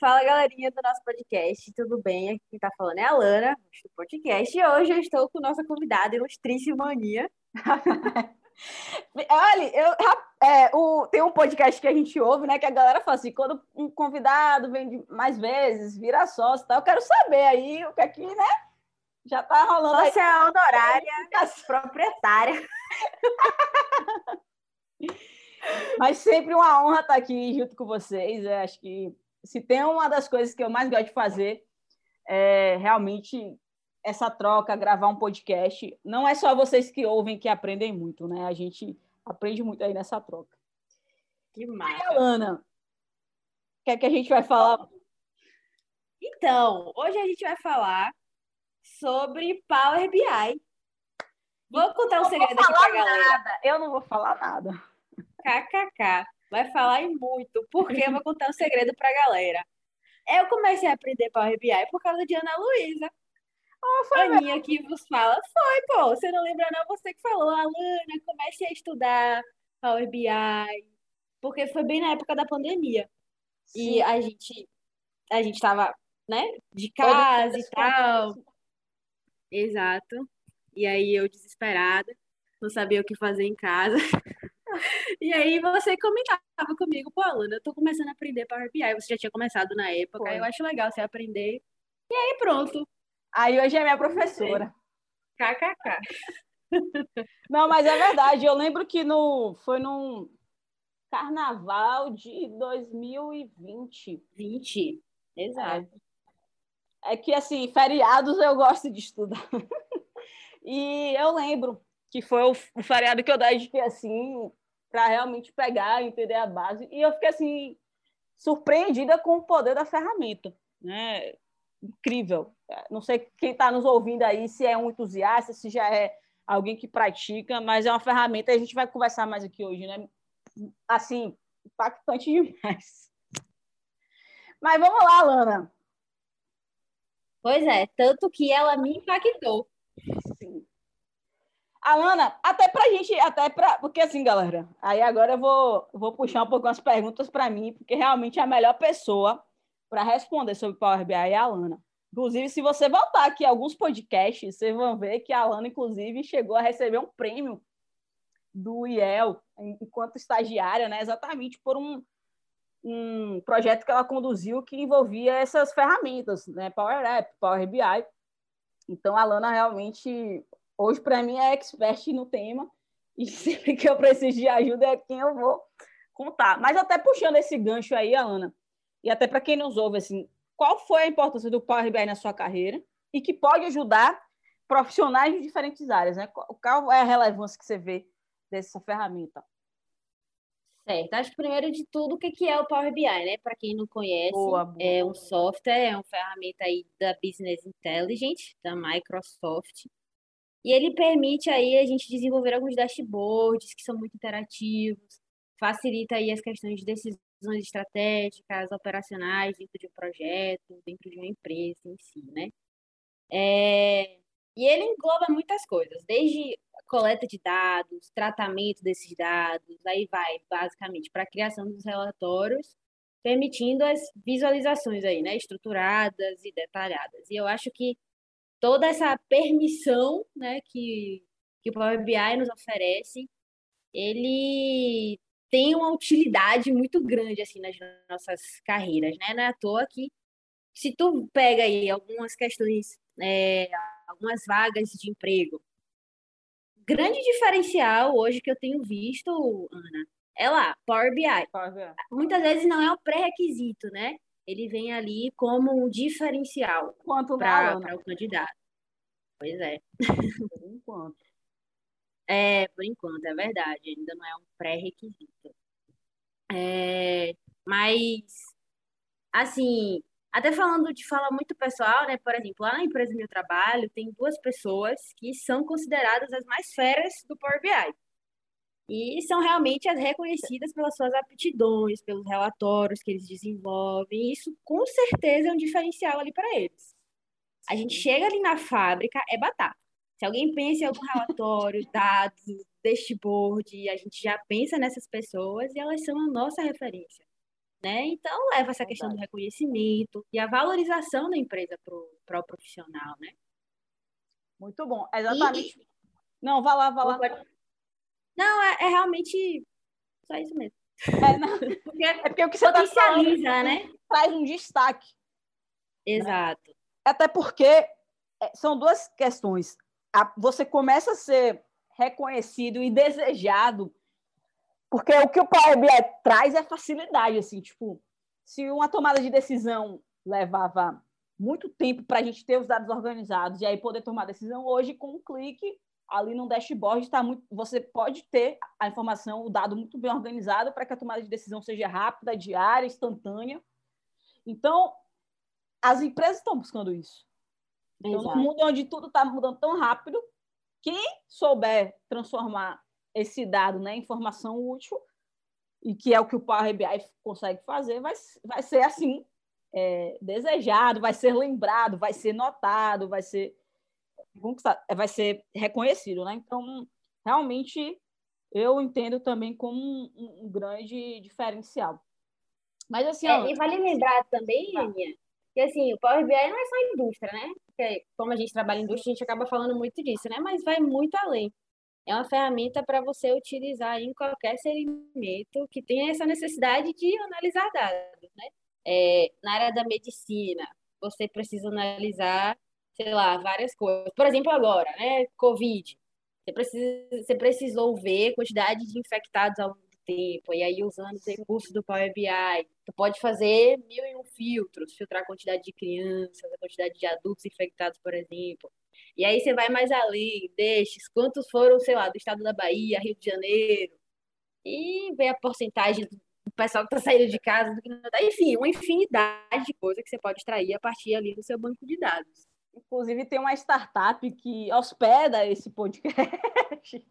Fala, galerinha do nosso podcast, tudo bem? Aqui quem tá falando é a Lana, do podcast, e hoje eu estou com nossa convidada, ilustríssima Aninha. Olha, eu, é, o, tem um podcast que a gente ouve, né? Que a galera fala assim: quando um convidado vem mais vezes, vira sócio e tal. Eu quero saber aí o que aqui, né? Já tá rolando. Você é honorária, proprietária. Mas sempre uma honra estar aqui junto com vocês. Eu acho que se tem uma das coisas que eu mais gosto de fazer é realmente essa troca, gravar um podcast. Não é só vocês que ouvem que aprendem muito, né? A gente aprende muito aí nessa troca. Que massa. E Alana, o que é que a gente vai falar? Então, hoje a gente vai falar sobre Power BI. Vou contar um segredo aqui pra galera. Nada. Eu não vou falar nada. KKK. Vai falar em muito, porque eu vou contar um segredo pra galera. Eu comecei a aprender Power BI por causa de Ana Luísa. Oh, foi Aninha que vos fala. Foi, pô. Você não lembra, não? Você que falou, Alana, comece a estudar Power BI. Porque foi bem na época da pandemia. Sim. E a gente a gente tava, né, de casa e tal. Exato. E aí eu desesperada, não sabia o que fazer em casa. E aí você comentava comigo, pô, Alana, eu tô começando a aprender Power BI. Você já tinha começado na época, Foi. eu acho legal você aprender. E aí pronto, Aí hoje é minha professora. KKK. Não, mas é verdade. Eu lembro que no, foi num carnaval de 2020. 20, exato. É, é que, assim, feriados eu gosto de estudar. e eu lembro que foi o, o feriado que eu dediquei, assim, para realmente pegar, entender a base. E eu fiquei, assim, surpreendida com o poder da ferramenta, né? incrível. Não sei quem está nos ouvindo aí, se é um entusiasta, se já é alguém que pratica, mas é uma ferramenta, a gente vai conversar mais aqui hoje, né? Assim, impactante demais. Mas vamos lá, Lana. Pois é, tanto que ela me impactou. Alana, até pra gente, até pra. Porque assim, galera, aí agora eu vou, vou puxar um pouco as perguntas para mim, porque realmente é a melhor pessoa para responder sobre Power BI é a Alana. Inclusive, se você voltar aqui alguns podcasts, vocês vão ver que a Alana, inclusive, chegou a receber um prêmio do IEL enquanto estagiária, né? exatamente por um, um projeto que ela conduziu que envolvia essas ferramentas, né? Power App, Power BI. Então, a Alana realmente, hoje, para mim, é expert no tema. E sempre que eu preciso de ajuda é quem eu vou contar. Mas até puxando esse gancho aí, Alana, e até para quem nos ouve, assim, qual foi a importância do Power BI na sua carreira e que pode ajudar profissionais de diferentes áreas, né? Qual é a relevância que você vê dessa ferramenta? Certo. Acho que primeiro de tudo, o que é o Power BI, né? Para quem não conhece, boa, boa. é um software, é uma ferramenta aí da Business Intelligence, da Microsoft. E ele permite aí a gente desenvolver alguns dashboards que são muito interativos, facilita aí as questões de decisões estratégicas, operacionais dentro de um projeto, dentro de uma empresa em si, né? É, e ele engloba muitas coisas, desde coleta de dados, tratamento desses dados, aí vai basicamente para a criação dos relatórios, permitindo as visualizações aí, né, estruturadas e detalhadas. E eu acho que toda essa permissão, né, que que o Power BI nos oferece, ele tem uma utilidade muito grande assim nas nossas carreiras, né? Não é à toa que se tu pega aí algumas questões, é, algumas vagas de emprego, grande diferencial hoje que eu tenho visto, Ana, é lá, Power BI. Power BI. Muitas vezes não é um pré-requisito, né? Ele vem ali como um diferencial para o candidato. Pois é. Por enquanto. É, por enquanto, é verdade, ainda não é um pré-requisito. É, mas, assim, até falando de fala muito pessoal, né? Por exemplo, lá na empresa onde eu trabalho, tem duas pessoas que são consideradas as mais feras do Power BI. E são realmente as reconhecidas pelas suas aptidões, pelos relatórios que eles desenvolvem. E isso, com certeza, é um diferencial ali para eles. A gente chega ali na fábrica, é batata. Se alguém pensa em algum relatório, dados, dashboard, a gente já pensa nessas pessoas e elas são a nossa referência. né? Então leva essa questão do reconhecimento e a valorização da empresa para o pro profissional, né? Muito bom, exatamente. E... Não, vá lá, vá lá. Não, é, é realmente só isso mesmo. É, não, porque, é porque o que você está falando né? traz um destaque. Né? Exato. Né? Até porque é, são duas questões. Você começa a ser reconhecido e desejado, porque o que o Power BI traz é facilidade, assim, tipo, se uma tomada de decisão levava muito tempo para a gente ter os dados organizados e aí poder tomar decisão hoje com um clique ali no dashboard está muito, você pode ter a informação, o dado muito bem organizado para que a tomada de decisão seja rápida, diária, instantânea. Então, as empresas estão buscando isso. Então, no mundo onde tudo está mudando tão rápido, quem souber transformar esse dado né, em informação útil, e que é o que o Power BI consegue fazer, vai, vai ser assim, é, desejado, vai ser lembrado, vai ser notado, vai ser vai ser reconhecido, né? Então, realmente, eu entendo também como um, um grande diferencial. Mas assim, é, ó, e vale lembrar também, Aninha, que assim, o Power BI não é só indústria, né? Porque como a gente trabalha em indústria, a gente acaba falando muito disso, né? Mas vai muito além. É uma ferramenta para você utilizar em qualquer segmento que tenha essa necessidade de analisar dados, né? É, na área da medicina, você precisa analisar, sei lá, várias coisas. Por exemplo, agora, né? Covid. Você, precisa, você precisou ver a quantidade de infectados ao tempo, e aí usando os recursos do Power BI, tu pode fazer mil e um filtros, filtrar a quantidade de crianças, a quantidade de adultos infectados, por exemplo. E aí você vai mais além, destes, quantos foram, sei lá, do estado da Bahia, Rio de Janeiro, e ver a porcentagem do pessoal que está saindo de casa, do que não tá. Enfim, uma infinidade de coisas que você pode extrair a partir ali do seu banco de dados. Inclusive, tem uma startup que hospeda esse podcast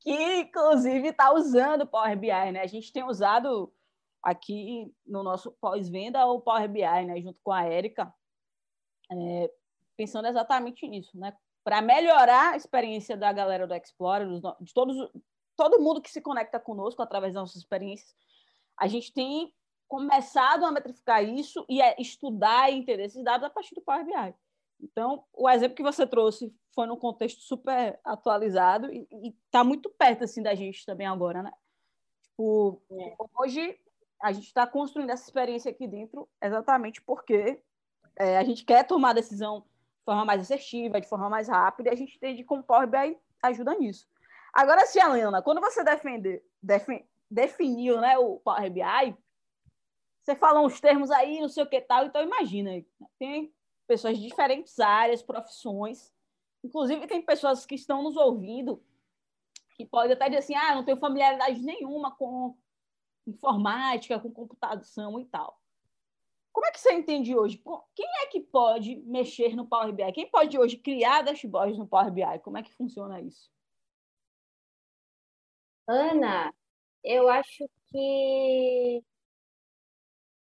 que inclusive está usando Power BI, né? A gente tem usado aqui no nosso pós-venda o Power BI, né? Junto com a Érica, é, pensando exatamente nisso, né? Para melhorar a experiência da galera do Explorer, de todos, todo mundo que se conecta conosco através das nossas experiências, a gente tem começado a metrificar isso e a estudar e entender esses dados a partir do Power BI. Então, o exemplo que você trouxe foi num contexto super atualizado e está muito perto assim da gente também agora, né? Tipo, é. hoje a gente está construindo essa experiência aqui dentro exatamente porque é, a gente quer tomar decisão de forma mais assertiva, de forma mais rápida, e a gente entende como o Power BI ajuda nisso. Agora, sim, Alena, quando você defende, defin, definiu né, o Power BI, você falou uns termos aí, não sei o que tal, então imagina, tem pessoas de diferentes áreas, profissões. Inclusive, tem pessoas que estão nos ouvindo que podem até dizer assim: ah, não tenho familiaridade nenhuma com informática, com computação e tal. Como é que você entende hoje? Quem é que pode mexer no Power BI? Quem pode hoje criar dashboards no Power BI? Como é que funciona isso? Ana, eu acho que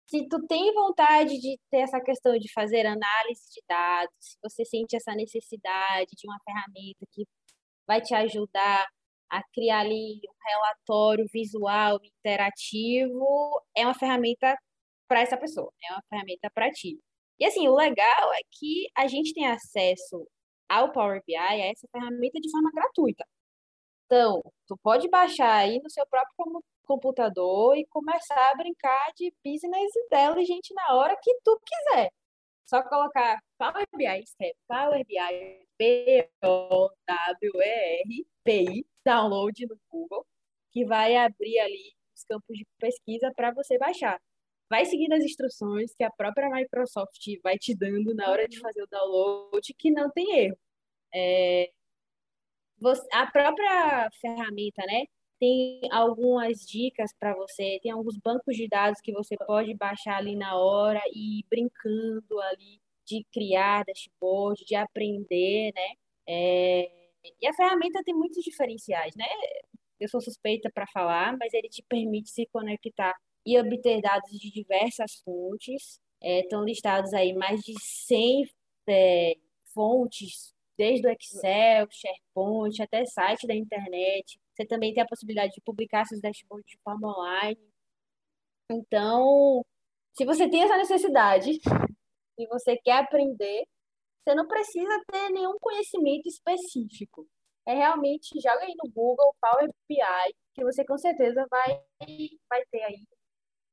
se tu tem vontade de ter essa questão de fazer análise de dados, se você sente essa necessidade de uma ferramenta que vai te ajudar a criar ali um relatório visual interativo, é uma ferramenta para essa pessoa, é uma ferramenta para ti. E assim, o legal é que a gente tem acesso ao Power BI, a essa ferramenta de forma gratuita. Então, tu pode baixar aí no seu próprio computador e começar a brincar de business intelligent na hora que tu quiser. Só colocar Power BI, escreve Power BI, P-O-W-E-R, download no Google, que vai abrir ali os campos de pesquisa para você baixar. Vai seguindo as instruções que a própria Microsoft vai te dando na hora de fazer o download, que não tem erro. É, você, a própria ferramenta, né? tem algumas dicas para você, tem alguns bancos de dados que você pode baixar ali na hora e ir brincando ali de criar dashboard, de aprender, né? É... E a ferramenta tem muitos diferenciais, né? Eu sou suspeita para falar, mas ele te permite se conectar e obter dados de diversas fontes. É, estão listados aí mais de 100 é, fontes, desde o Excel, SharePoint, até site da internet, você também tem a possibilidade de publicar seus dashboards de forma online. Então, se você tem essa necessidade, se você quer aprender, você não precisa ter nenhum conhecimento específico. É realmente joga aí no Google Power BI, que você com certeza vai, vai ter aí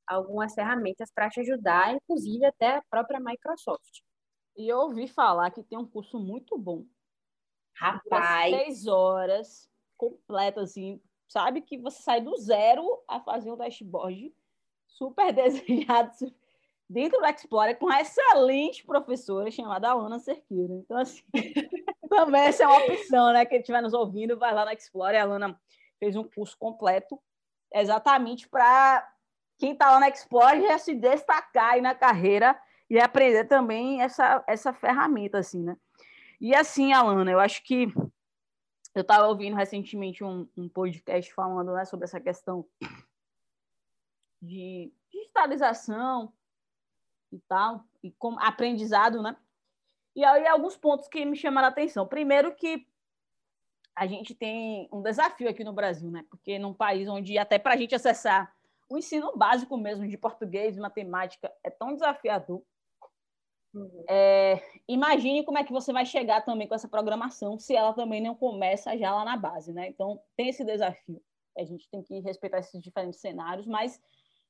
algumas ferramentas para te ajudar, inclusive até a própria Microsoft. E eu ouvi falar que tem um curso muito bom. Rapaz. Seis horas, completo, assim. Sabe que você sai do zero a fazer um dashboard super desejado dentro do Explorer com uma excelente professora chamada Ana Cerqueira. Então, assim, também essa é uma opção, né? Quem estiver nos ouvindo, vai lá no Explorer. A Ana fez um curso completo exatamente para quem está lá no Explorer já se destacar aí na carreira e aprender também essa, essa ferramenta, assim, né? E assim, Alana, eu acho que eu estava ouvindo recentemente um, um podcast falando né, sobre essa questão de digitalização e tal, e como aprendizado, né? E aí alguns pontos que me chamaram a atenção. Primeiro que a gente tem um desafio aqui no Brasil, né? Porque num país onde até para a gente acessar o ensino básico mesmo de português e matemática é tão desafiador. Uhum. É, imagine como é que você vai chegar também com essa programação se ela também não começa já lá na base, né? Então tem esse desafio. A gente tem que respeitar esses diferentes cenários, mas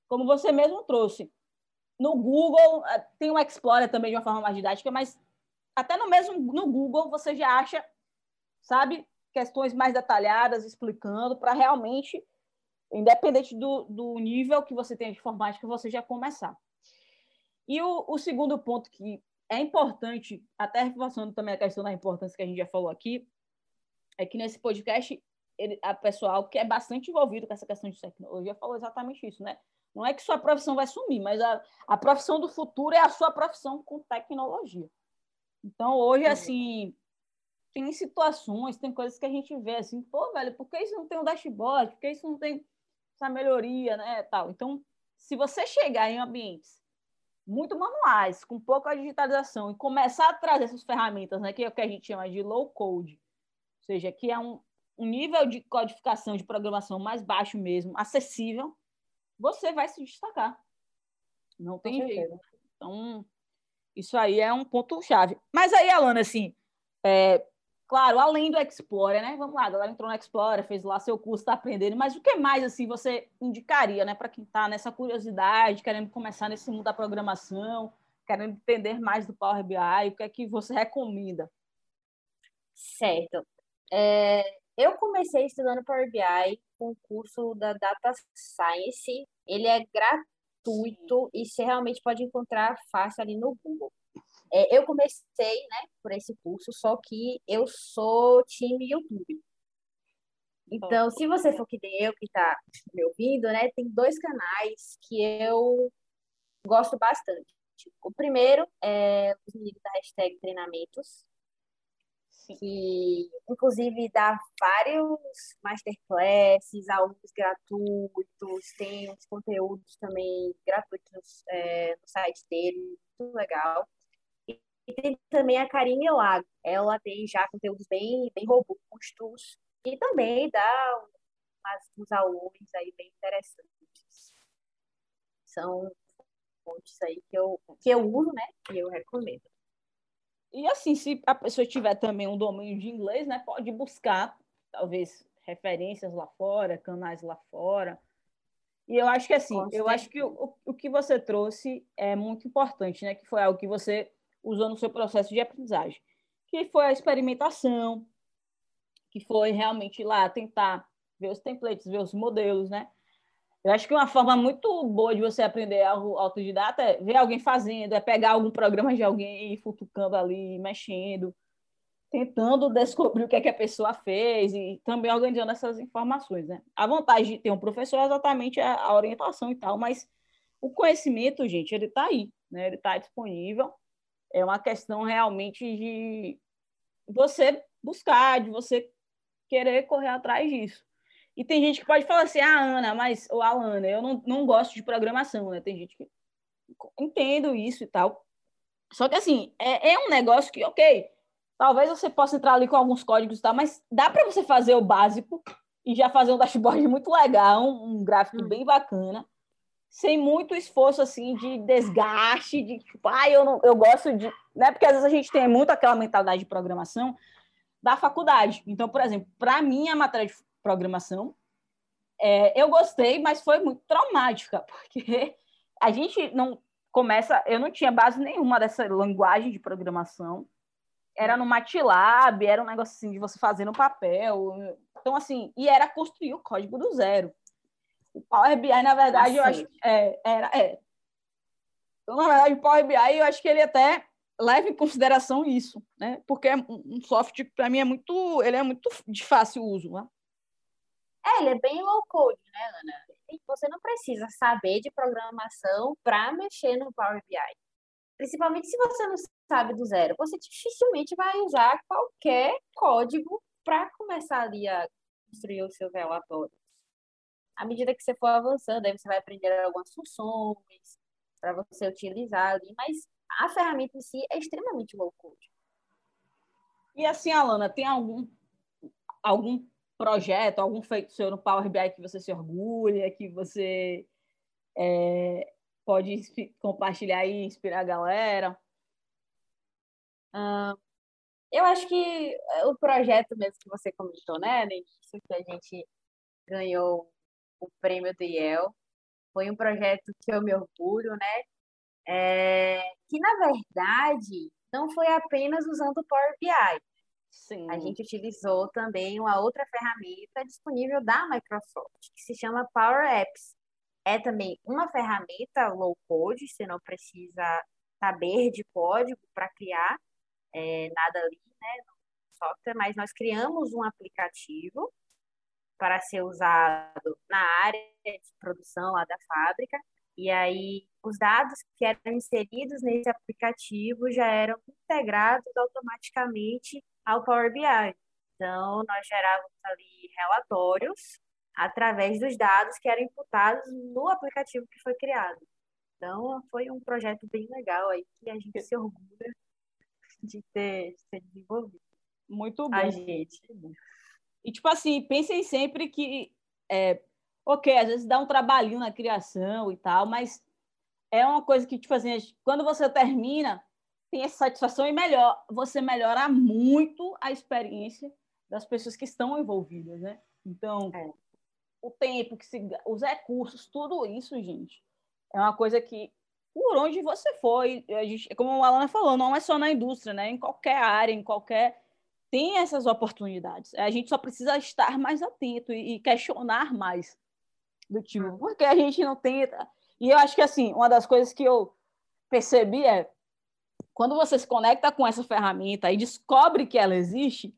como você mesmo trouxe, no Google eh, tem o Explorer também de uma forma mais didática, mas até no mesmo no Google você já acha, sabe, questões mais detalhadas explicando para realmente independente do, do nível que você tem de informática, você já começar. E o, o segundo ponto que é importante, até reforçando também a questão da importância que a gente já falou aqui, é que nesse podcast, ele, a pessoal que é bastante envolvido com essa questão de tecnologia falou exatamente isso, né? Não é que sua profissão vai sumir, mas a, a profissão do futuro é a sua profissão com tecnologia. Então, hoje, assim, tem situações, tem coisas que a gente vê assim, pô, velho, por que isso não tem um dashboard? Por que isso não tem essa melhoria, né, tal. Então, se você chegar em ambientes muito manuais, com pouca digitalização e começar a trazer essas ferramentas, né, que é o que a gente chama de low code, ou seja, que é um, um nível de codificação de programação mais baixo mesmo, acessível, você vai se destacar. Não tem jeito. Então, isso aí é um ponto chave. Mas aí, Alana, assim, é, Claro, além do Explorer, né? Vamos lá, a galera entrou no Explorer, fez lá seu curso, está aprendendo, mas o que mais assim você indicaria, né, para quem está nessa curiosidade, querendo começar nesse mundo da programação, querendo entender mais do Power BI, o que é que você recomenda? Certo. É, eu comecei estudando Power BI com o curso da Data Science. Ele é gratuito e você realmente pode encontrar fácil ali no Google. É, eu comecei, né, por esse curso, só que eu sou time YouTube. Então, se você for que nem eu que está me ouvindo, né, tem dois canais que eu gosto bastante. O primeiro é os meninos da hashtag treinamentos. Que inclusive dá vários masterclasses, alunos gratuitos, tem uns conteúdos também gratuitos é, no site dele, muito legal. E tem também a Karine Lago. Ela tem já conteúdos bem, bem robustos e também dá umas, uns alunos aí bem interessantes. São fontes aí que eu, que eu uso, né? E eu recomendo. E assim, se a pessoa tiver também um domínio de inglês, né? Pode buscar, talvez, referências lá fora, canais lá fora. E eu acho que assim, eu acho que o, o que você trouxe é muito importante, né? Que foi algo que você usou no seu processo de aprendizagem, que foi a experimentação, que foi realmente ir lá tentar ver os templates, ver os modelos, né? Eu acho que uma forma muito boa de você aprender algo autodidata é ver alguém fazendo, é pegar algum programa de alguém e futucando ali, mexendo, tentando descobrir o que é que a pessoa fez e também organizando essas informações, né? A vantagem de ter um professor é exatamente a, a orientação e tal, mas o conhecimento, gente, ele está aí, né? Ele está disponível é uma questão realmente de você buscar, de você querer correr atrás disso. E tem gente que pode falar assim, ah, Ana, mas, ou a Ana, eu não, não gosto de programação, né? Tem gente que entendo isso e tal. Só que, assim, é, é um negócio que, ok, talvez você possa entrar ali com alguns códigos e tal, mas dá para você fazer o básico e já fazer um dashboard muito legal, um, um gráfico hum. bem bacana. sem muito esforço assim de desgaste, de tipo, ah, eu não, eu gosto de, né? Porque às vezes a gente tem muito aquela mentalidade de programação da faculdade. Então, por exemplo, para mim a matéria de programação é, eu gostei, mas foi muito traumática, porque a gente não começa, eu não tinha base nenhuma dessa linguagem de programação. Era no MATLAB, era um negócio assim de você fazer no papel. Então, assim, e era construir o código do zero. O Power BI, na verdade, eu acho é, era. É. Então, na verdade, o Power BI, eu acho que ele até leva em consideração isso, né? Porque é um software que, para mim, é muito, ele é muito de fácil uso, né? É, ele é bem low code, né, Ana? Você não precisa saber de programação para mexer no Power BI. Principalmente se você não sabe do zero. Você dificilmente vai usar qualquer código para começar ali a construir os seus relatórios. À medida que você for avançando, aí você vai aprender algumas funções para você utilizar ali, mas a ferramenta em si é extremamente low code. E assim, Alana, tem algum algum projeto, algum feito seu no Power BI que você se orgulha, que você é, pode compartilhar e inspirar a galera? Eu acho que o projeto mesmo que você comentou, né, no que a gente ganhou o prêmio do IEL, foi um projeto que eu me orgulho, né? É, que na verdade não foi apenas usando o Power BI, Sim. A gente utilizou também uma outra ferramenta disponível da Microsoft, que se chama Power Apps. É também uma ferramenta low code, você não precisa saber de código para criar é, nada ali né, no software, mas nós criamos um aplicativo para ser usado na área de produção lá da fábrica. E aí, os dados que eram inseridos nesse aplicativo já eram integrados automaticamente ao Power BI. Então, nós gerávamos ali relatórios através dos dados que eram imputados no aplicativo que foi criado. Então, foi um projeto bem legal aí que a gente se orgulha de ter, de ter desenvolvido. Muito bom. A gente. E, tipo assim, pensem sempre que, é, ok, às vezes dá um trabalhinho na criação e tal, mas é uma coisa que, tipo assim, quando você termina, tem essa satisfação e melhor, você melhora muito a experiência das pessoas que estão envolvidas, né? Então, é. o tempo que se, os recursos, tudo isso, gente, é uma coisa que por onde você foi, a gente, como a Alana falou, não é só na indústria, né? Em qualquer área, em qualquer tem essas oportunidades. A gente só precisa estar mais atento e, e questionar mais do tipo, hum. porque a gente não tenta. E eu acho que assim, uma das coisas que eu percebi é quando você se conecta com essa ferramenta e descobre que ela existe,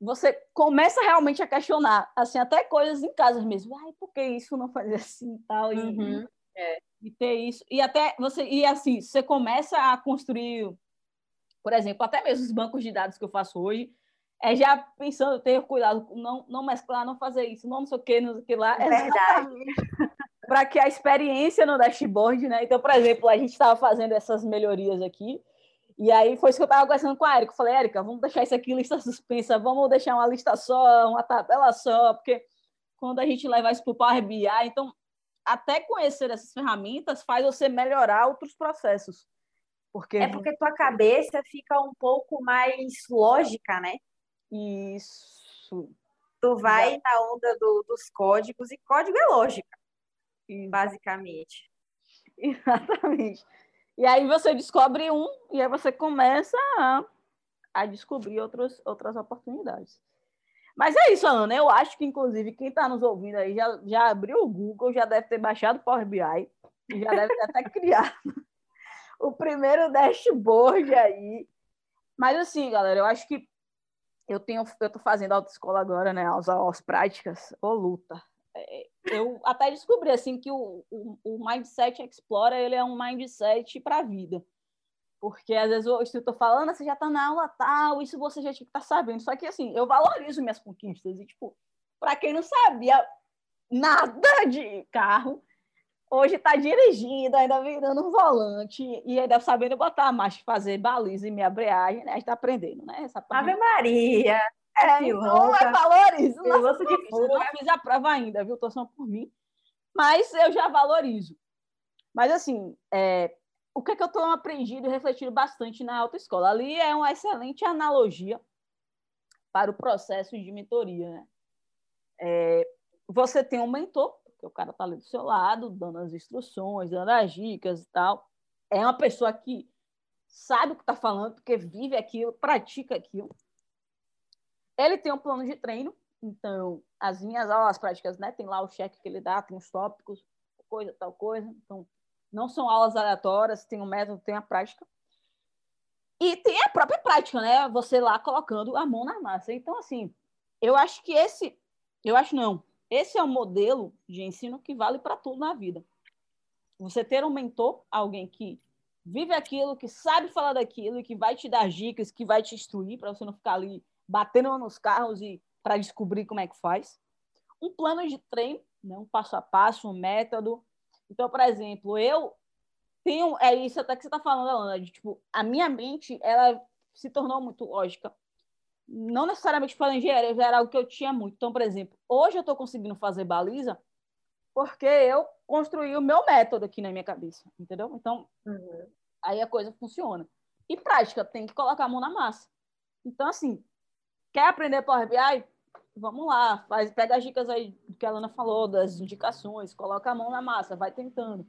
você começa realmente a questionar, assim, até coisas em casa mesmo. Ai, por que isso não fazer assim e tal? E, uhum. é, e ter isso. E até você, e assim, você começa a construir, por exemplo, até mesmo os bancos de dados que eu faço hoje, é já pensando, ter cuidado, não, não mesclar, não fazer isso, não, não sei o que, não sei o que lá. É verdade. Para que a experiência no dashboard, né? Então, por exemplo, a gente estava fazendo essas melhorias aqui, e aí foi isso que eu estava conversando com a Erika. Eu falei, Erika, vamos deixar isso aqui lista suspensa, vamos deixar uma lista só, uma tabela só, porque quando a gente levar isso para o Power BI, então até conhecer essas ferramentas faz você melhorar outros processos. Porque... É porque tua cabeça fica um pouco mais lógica, né? Isso. Tu vai Exato. na onda do, dos códigos, e código é lógica, Isso. basicamente. Exatamente. E aí você descobre um e aí você começa a, a descobrir outros, outras oportunidades. Mas é isso, Ana. Eu acho que, inclusive, quem está nos ouvindo aí já, já abriu o Google, já deve ter baixado o Power BI, já deve ter até criado o primeiro dashboard aí. Mas, assim, galera, eu acho que eu tenho, eu tô fazendo autoescola agora, né? As aulas práticas, ou luta. É, eu até descobri assim que o, o, o Mindset Explorer ele é um mindset para a vida. Porque às vezes o instrutor falando, ah, você já está na aula tal, isso você já tinha que estar tá sabendo. Só que assim, eu valorizo minhas conquistas. E, tipo, para quem não sabia nada de carro, hoje está dirigindo, ainda virando um volante e ainda sabendo botar a marcha, fazer baliza e minha embreagem, né? A gente está aprendendo, né? Essa Ave Maria! É, então é valorizo. Nossa, de fogo. Eu não fiz a prova ainda, viu? Tô só por mim. Mas eu já valorizo. Mas, assim, é, o que, é que eu tenho aprendido e refletido bastante na autoescola? Ali é uma excelente analogia para o processo de mentoria, né? É, você tem um mentor, que o cara está ali do seu lado, dando as instruções, dando as dicas e tal. É uma pessoa que sabe o que está falando, porque vive aquilo, pratica aquilo. Ele tem um plano de treino, então as minhas aulas práticas, né, tem lá o cheque que ele dá, tem os tópicos, coisa, tal coisa. Então, não são aulas aleatórias, tem um método, tem a prática. E tem a própria prática, né? Você lá colocando a mão na massa. Então, assim, eu acho que esse, eu acho não, esse é um modelo de ensino que vale para tudo na vida. Você ter um mentor, alguém que vive aquilo, que sabe falar daquilo que vai te dar dicas, que vai te instruir para você não ficar ali batendo nos carros e para descobrir como é que faz. Um plano de treino, né? um passo a passo, um método. Então, por exemplo, eu tenho é isso até que você está falando, Alana, de tipo a minha mente ela se tornou muito lógica não necessariamente para engenharia, já era algo que eu tinha muito. Então, por exemplo, hoje eu estou conseguindo fazer baliza porque eu construí o meu método aqui na minha cabeça, entendeu? Então, uhum. aí a coisa funciona. E prática, tem que colocar a mão na massa. Então, assim, quer aprender Power BI? Vamos lá, faz, pega as dicas aí que a Lana falou, das indicações, coloca a mão na massa, vai tentando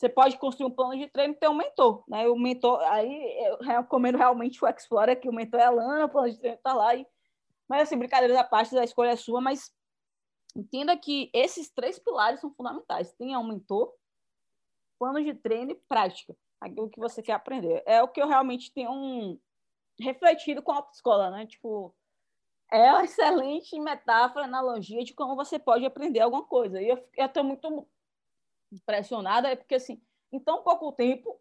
você pode construir um plano de treino e ter um mentor, né? O mentor, aí eu recomendo realmente o Explorer, que o mentor é a Lana, o plano de treino está lá. E... Mas, assim, brincadeiras à parte, a escolha é sua, mas entenda que esses três pilares são fundamentais. Tenha um mentor, plano de treino e prática. Aquilo que você quer aprender. É o que eu realmente tenho um... refletido com a autoescola, né? Tipo, é uma excelente metáfora, analogia de como você pode aprender alguma coisa. E eu estou muito impressionada é porque, assim, em tão pouco tempo,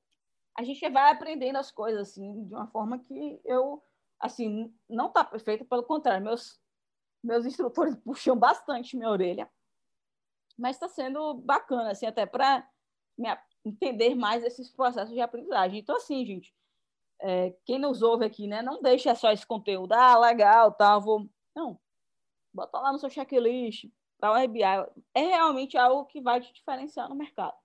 a gente vai aprendendo as coisas, assim, de uma forma que eu, assim, não está perfeito, pelo contrário, meus, meus instrutores puxam bastante minha orelha, mas está sendo bacana, assim, até para entender mais esses processos de aprendizagem. Então, assim, gente, é, quem nos ouve aqui, né, não deixa só esse conteúdo, ah, legal, tá, vou... Não, bota lá no seu checklist, para o RBI é realmente algo que vai te diferenciar no mercado.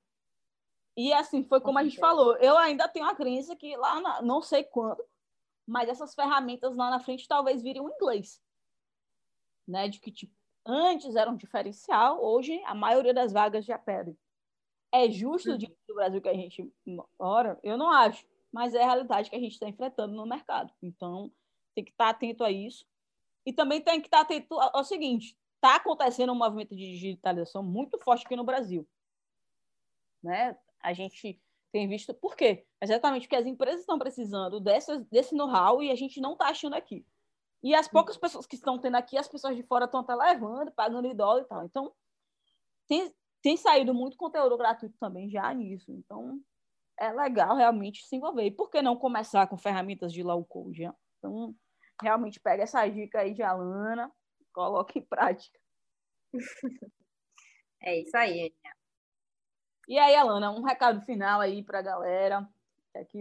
E assim, foi como a gente falou, eu ainda tenho a crença que lá, na, não sei quando, mas essas ferramentas lá na frente talvez virem um inglês. Né? De que tipo, antes era um diferencial, hoje a maioria das vagas já pedem. É justo uhum. do Brasil que a gente mora? Eu não acho, mas é a realidade que a gente está enfrentando no mercado. Então, tem que estar atento a isso. E também tem que estar atento ao seguinte: está acontecendo um movimento de digitalização muito forte aqui no Brasil. Né? A gente tem visto. Por quê? Exatamente porque as empresas estão precisando dessas, desse know-how e a gente não está achando aqui. E as poucas pessoas que estão tendo aqui, as pessoas de fora estão até levando, pagando em dólar e tal. Então, tem, tem saído muito conteúdo gratuito também já nisso. Então, é legal realmente se envolver. E por que não começar com ferramentas de low code? Né? Então, realmente pega essa dica aí de Alana coloque em prática. É isso aí, Aninha. E aí, Alana, um recado final aí para a galera. É que...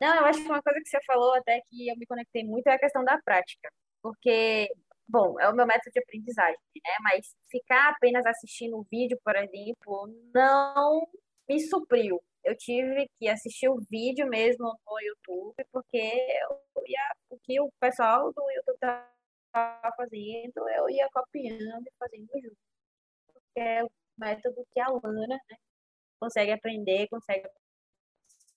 Não, eu acho que uma coisa que você falou até que eu me conectei muito é a questão da prática. Porque, bom, é o meu método de aprendizagem, né? Mas ficar apenas assistindo o vídeo, por exemplo, não me supriu. Eu tive que assistir o vídeo mesmo no YouTube, porque ia, o que o pessoal do YouTube tá estava fazendo, eu ia copiando e fazendo junto. Porque é o método que a Lana né, consegue aprender, consegue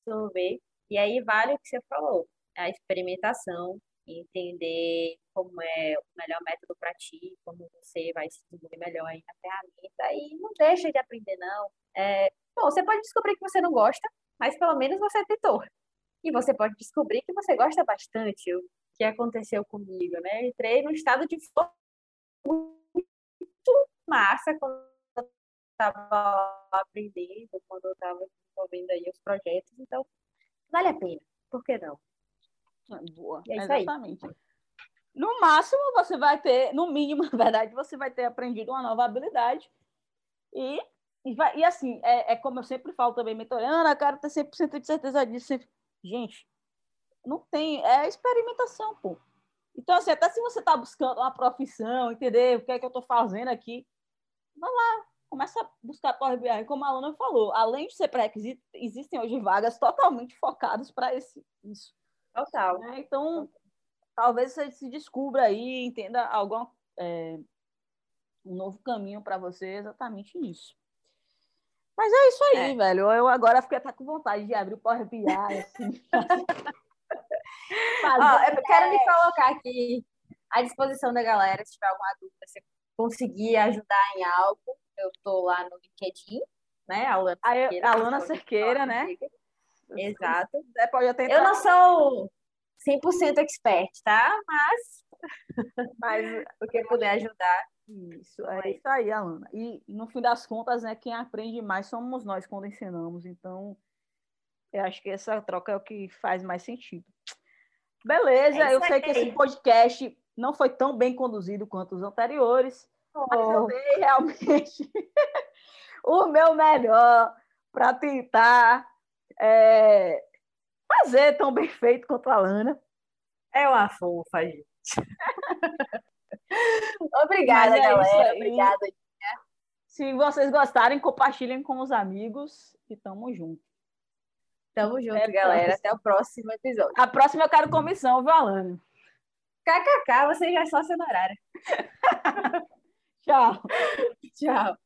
absorver. E aí vale o que você falou, a experimentação, entender como é o melhor método para ti, como você vai se desenvolver melhor aí na ferramenta e não deixa de aprender não. É, bom, você pode descobrir que você não gosta, mas pelo menos você tentou. E você pode descobrir que você gosta bastante que aconteceu comigo, né? Eu entrei num estado de muito massa quando eu estava aprendendo, quando eu estava desenvolvendo aí os projetos, então vale a pena, por que não? Boa, é exatamente. Aí. No máximo, você vai ter, no mínimo, na verdade, você vai ter aprendido uma nova habilidade e, e, vai, e assim, é, é como eu sempre falo também, mentorando, a cara ter 100% de certeza disso. Gente, não tem, é experimentação, pô. Então, assim, até se você está buscando uma profissão, entender o que é que eu estou fazendo aqui, vai lá, começa a buscar Power BI, como a Alana falou, além de ser pré-requisito, existem hoje vagas totalmente focadas para isso. Total. Né? Então, talvez você se descubra aí, entenda algum é, um novo caminho para você exatamente nisso. Mas é isso aí, é. velho. Eu agora fiquei até com vontade de abrir o Power BI. Assim. ah, eu quero me colocar aqui à disposição da galera, se tiver alguma dúvida, se conseguir ajudar em algo, eu tô lá no LinkedIn, né? A Alana Cerqueira. A Alana Cerqueira, né? Exato. É, pode até eu não sou 100% expert, tá? Mas, mas o que puder ajudar. Isso, é isso aí, Alana. E no fim das contas, né, quem aprende mais somos nós quando ensinamos. Então, eu acho que essa troca é o que faz mais sentido. Beleza, é eu sei que esse podcast não foi tão bem conduzido quanto os anteriores, oh. mas eu oh. dei realmente o meu melhor para tentar é, fazer tão bem feito quanto a Lana. É uma fofa, gente. Obrigada, é galera. Obrigada. Se vocês gostarem, compartilhem com os amigos e tamo junto. Tamo junto, galera. Até o próximo episódio. A próxima eu quero comissão, viu, Alana? KKK, você já é só honorária. Tchau. Tchau.